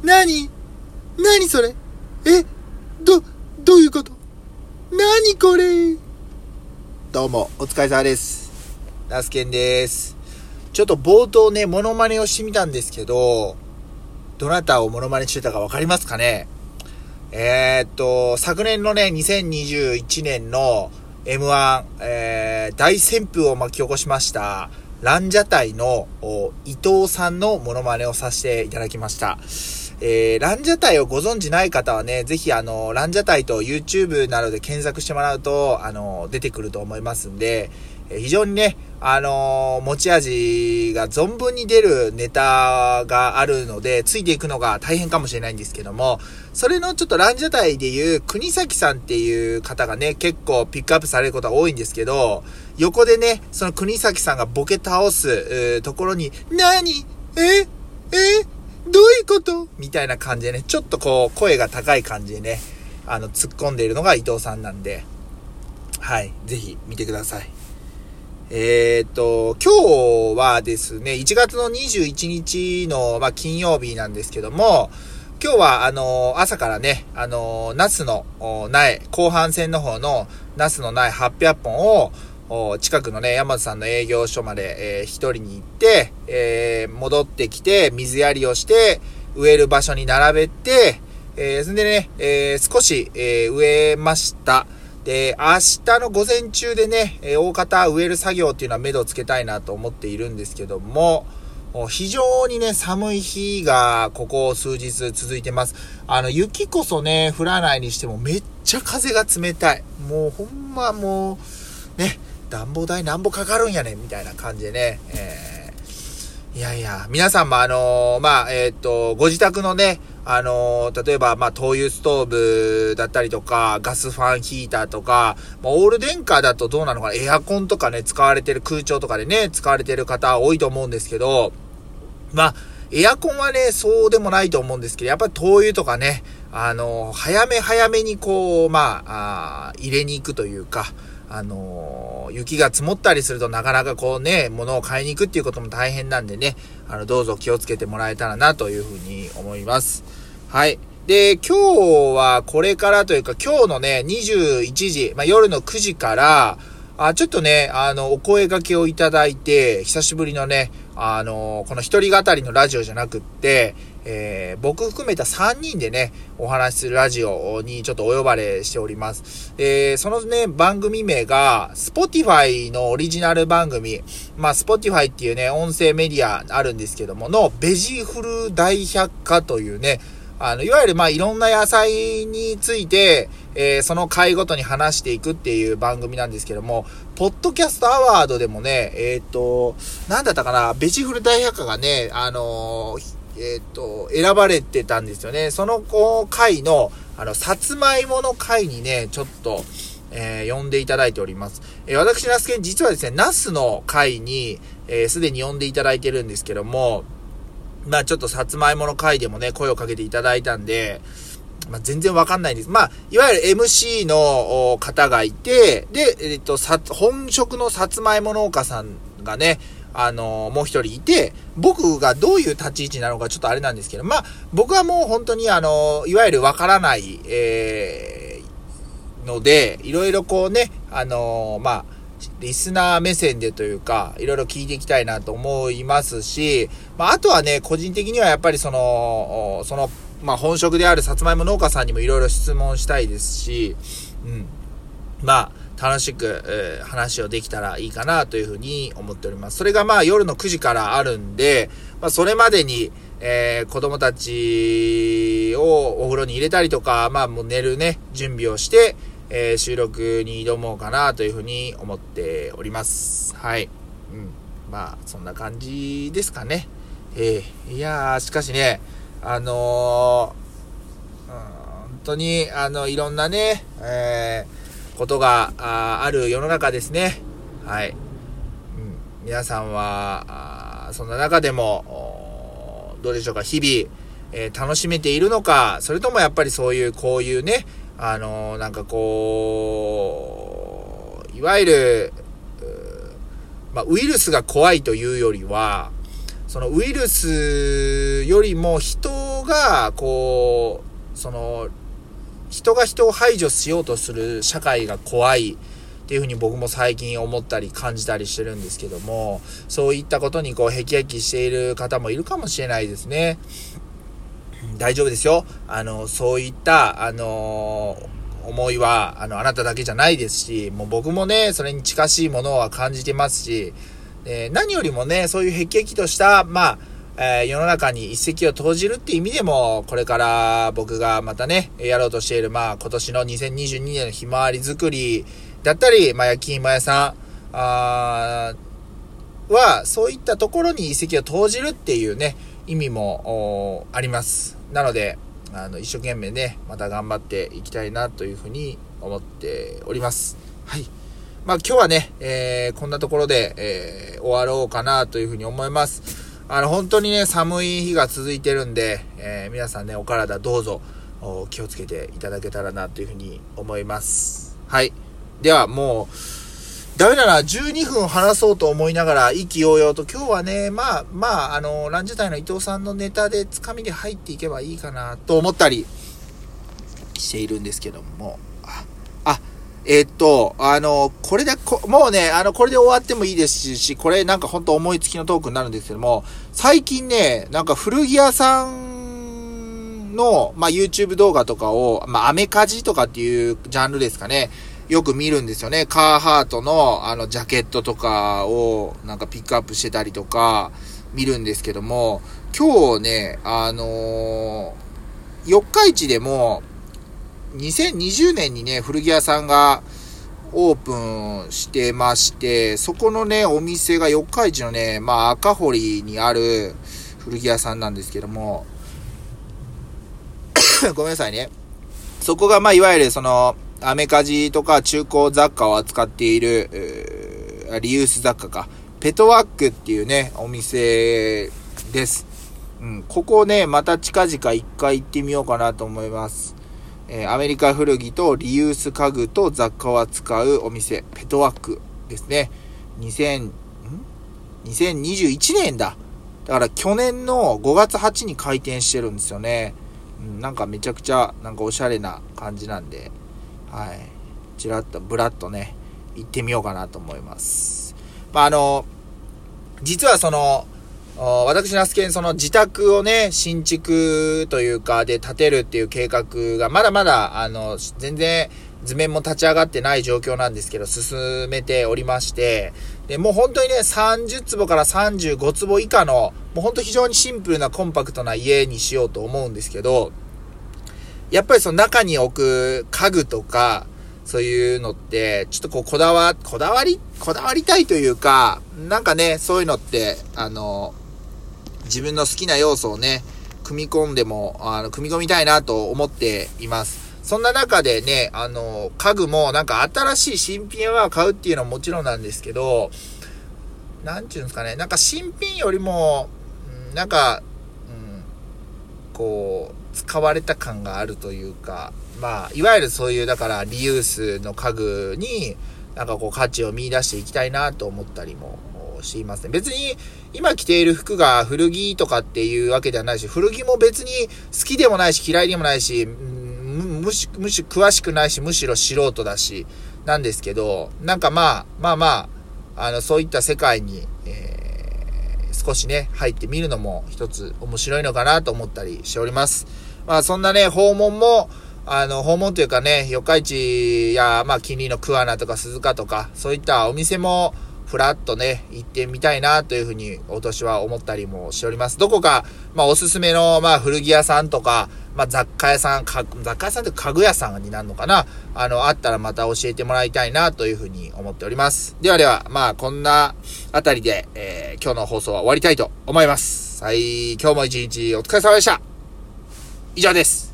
何？何それ？え？ど、どういうこと？何これ？どうも、お疲れ様です。ナスケンです。ちょっと冒頭ね、モノマネをしてみたんですけど、どなたをモノマネしてたかわかりますかね？えー、っと、昨年のね、2021年の M1、えー、大旋風を巻き起こしました、ランジャタイの伊藤さんのモノマネをさせていただきました。えー、ランジャタイをご存知ない方はね、ぜひあの、ランジャタイと YouTube などで検索してもらうと、あの、出てくると思いますんで、え非常にね、あの持ち味が存分に出るネタがあるので、ついていくのが大変かもしれないんですけども、それのちょっとランジャタイでいう、国崎さんっていう方がね、結構ピックアップされることが多いんですけど、横でね、その国崎さんがボケ倒す、ところに、何？え？え？どういうこと？みたいな感じでね、ちょっとこう、声が高い感じでね、あの、突っ込んでいるのが伊藤さんなんで、はい、ぜひ見てください。えーっと、今日はですね、1月の21日の、まあ、金曜日なんですけども、今日は、あの、朝からね、あの、ナスの苗、後半戦の方のナスの苗800本を、近くのね、山田さんの営業所まで、えー一人に行って、えー戻ってきて、水やりをして、植える場所に並べて、えーそんでね、えー少し、えー植えました。で、明日の午前中でね、え大方植える作業っていうのは目処をつけたいなと思っているんですけども、非常にね、寒い日がここ数日続いてます。あの、雪こそね、降らないにしてもめっちゃ風が冷たい。もうほんまもう、ね、暖房代なんぼかかるんやねんみたいな感じでね、えーいやいや、皆さんもあのーまあ、えっ、と、ご自宅のね、あの例えば、まあ、灯油ストーブだったりとか、ガスファンヒーターとか、まあ、オール電化だとどうなのかな、エアコンとかね、使われてる空調とかでね、使われてる方多いと思うんですけど、まあ、エアコンはね、そうでもないと思うんですけど、やっぱり灯油とかね、あの、早め早めにこう、まあ、あ入れに行くというか、あの、雪が積もったりするとなかなかこうね、物を買いに行くっていうことも大変なんでね、あの、どうぞ気をつけてもらえたらなというふうに思います。はい。で、今日はこれからというか、今日のね、21時、まあ、夜の9時から、あ、ちょっとね、あの、お声掛けをいただいて、久しぶりのね、あの、この一人語りのラジオじゃなくって、えー僕含めた3人でね、お話しするラジオにちょっとお呼ばれしております。えーそのね、番組名が、Spotify のオリジナル番組、まあ、Spotify っていうね、音声メディアあるんですけども、の、ベジフル大百科というね、あの、いわゆるまあいろんな野菜について、えーその回ごとに話していくっていう番組なんですけども、ポッドキャストアワードでもね、えっ、と、なんだったかな、ベジフル大百科がね、あのえっ、と、選ばれてたんですよね。そのこう回の、あの、さつまいもの回にね、ちょっと、えー呼んでいただいております。えー私、ナスケン、実はですね、ナスの回に、えーすでに呼んでいただいてるんですけども、まあちょっとさつまいもの回でもね、声をかけていただいたんで、まあ全然わかんないんです。まあ、いわゆる MC の方がいて、で、えっと、さ、本職のさつまいも農家さんがね、あのもう一人いて、僕がどういう立ち位置なのかちょっとあれなんですけど、まあ、僕はもう本当にあのいわゆるわからない、えーので、いろいろこうね、あのまあ、リスナー目線でというか、いろいろ聞いていきたいなと思いますし、まあ、あとはね、個人的にはやっぱりその、その、まあ、本職であるさつまいも農家さんにもいろいろ質問したいですし、うん。まあ、楽しく、えー話をできたらいいかなというふうに思っております。それがまあ夜の9時からあるんで、まあそれまでに、えー子供たちをお風呂に入れたりとか、まあもう寝るね、準備をして、えー収録に挑もうかなというふうに思っております。はい。うん。まあ、そんな感じですかね。えーいやー、しかしね、あのー本当に、あの、いろんなね、えーことがあある世の中ですね。はい。うん、皆さんは、あそんな中でも、どうでしょうか、日々、えー楽しめているのか、それともやっぱりそういう、こういうね、あのーなんかこう、いわゆる、まあ、ウイルスが怖いというよりは、そのウイルスよりも人が、こう、その、人が人を排除しようとする社会が怖いっていうふうに僕も最近思ったり感じたりしてるんですけども、そういったことにこう、へきへきしている方もいるかもしれないですね。大丈夫ですよ。あの、そういった、あの思いは、あの、あなただけじゃないですし、もう僕もね、それに近しいものは感じてますし、え何よりもね、そういうへきとした、まあ、えー、世の中に一石を投じるっていう意味でも、これから僕がまたね、やろうとしている、まあ、今年の2022年のひまわり作りだったり、まあ、焼き芋屋さん、あは、そういったところに一石を投じるっていうね、意味もあります。なので、あの、一生懸命ね、また頑張っていきたいなというふうに思っております。はい。まあ今日はね、えー、こんなところで、えー、終わろうかなというふうに思います。あの、本当にね、寒い日が続いてるんで、えー、皆さんね、お体どうぞ、気をつけていただけたらなというふうに思います。はい。では、もう、ダメだな、12分話そうと思いながら、意気揚々と、今日はね、まあ、まあ、あの、ランジュタイの伊藤さんのネタでつかみで入っていけばいいかな、と思ったりしているんですけども、あ、あえー、っと、あの、これでこ、もうね、あの、これで終わってもいいですし、これなんかほんと思いつきのトークになるんですけども、最近ね、なんか古着屋さんの、まあ、YouTube 動画とかを、まあ、アメカジとかっていうジャンルですかね。よく見るんですよね。カーハートのあのジャケットとかをなんかピックアップしてたりとか見るんですけども、今日ね、あのー、四日市でも2020年にね、古着屋さんがオープンしてまして、そこのね、お店が四日市のね、まあ赤堀にある古着屋さんなんですけども、ごめんなさいね。そこがまあいわゆるその、アメカジとか中古雑貨を扱っている、リユース雑貨か、ペトワックっていうね、お店です。うん、ここね、また近々一回行ってみようかなと思います。えー、アメリカ古着とリユース家具と雑貨を扱うお店、ペトワックですね。2000、ん ?2021 年だ。だから去年の5月8日に開店してるんですよね。うん、なんかめちゃくちゃ、なんかおしゃれな感じなんで、はい。ちらっと、ぶらっとね、行ってみようかなと思います。まあ、あの、実はその、私のスケンその自宅をね、新築というかで建てるっていう計画がまだまだ、あの、全然図面も立ち上がってない状況なんですけど、進めておりまして、で、もう本当にね、30坪から35坪以下の、もう本当非常にシンプルなコンパクトな家にしようと思うんですけど、やっぱりその中に置く家具とか、そういうのって、ちょっとこうこだわ、こだわり、こだわりたいというか、なんかね、そういうのって、あの、自分の好きな要素をね、組み込んでも、あの、組み込みたいなと思っています。そんな中でね、あの、家具もなんか新しい新品は買うっていうのはもちろんなんですけど、なんていうんですかね、なんか新品よりも、なんか、うん、こう、使われた感があるというか、まあ、いわゆるそういう、だからリユースの家具に、なんかこう価値を見出していきたいなと思ったりもしていますね。別に今着ている服が古着とかっていうわけではないし、古着も別に好きでもないし嫌いでもないし、むし、むし詳しくないし、むしろ素人だし、なんですけど、なんかまあ、まあまあ、あの、そういった世界に、少しね、入ってみるのも一つ面白いのかなと思ったりしております。まあそんなね、訪問も、あの、訪問というかね、四日市や、まあ、近隣の桑名とか鈴鹿とか、そういったお店も、ふらっとね、行ってみたいなというふうに、今年は思ったりもしております。どこか、まあ、おすすめの、まあ、古着屋さんとか、まあ、雑貨屋さん、雑貨屋さんって家具屋さんになるのかなあの、あったらまた教えてもらいたいなというふうに思っております。ではでは、まあ、こんなあたりで、えー、今日の放送は終わりたいと思います。はい、今日も一日お疲れ様でした。以上です。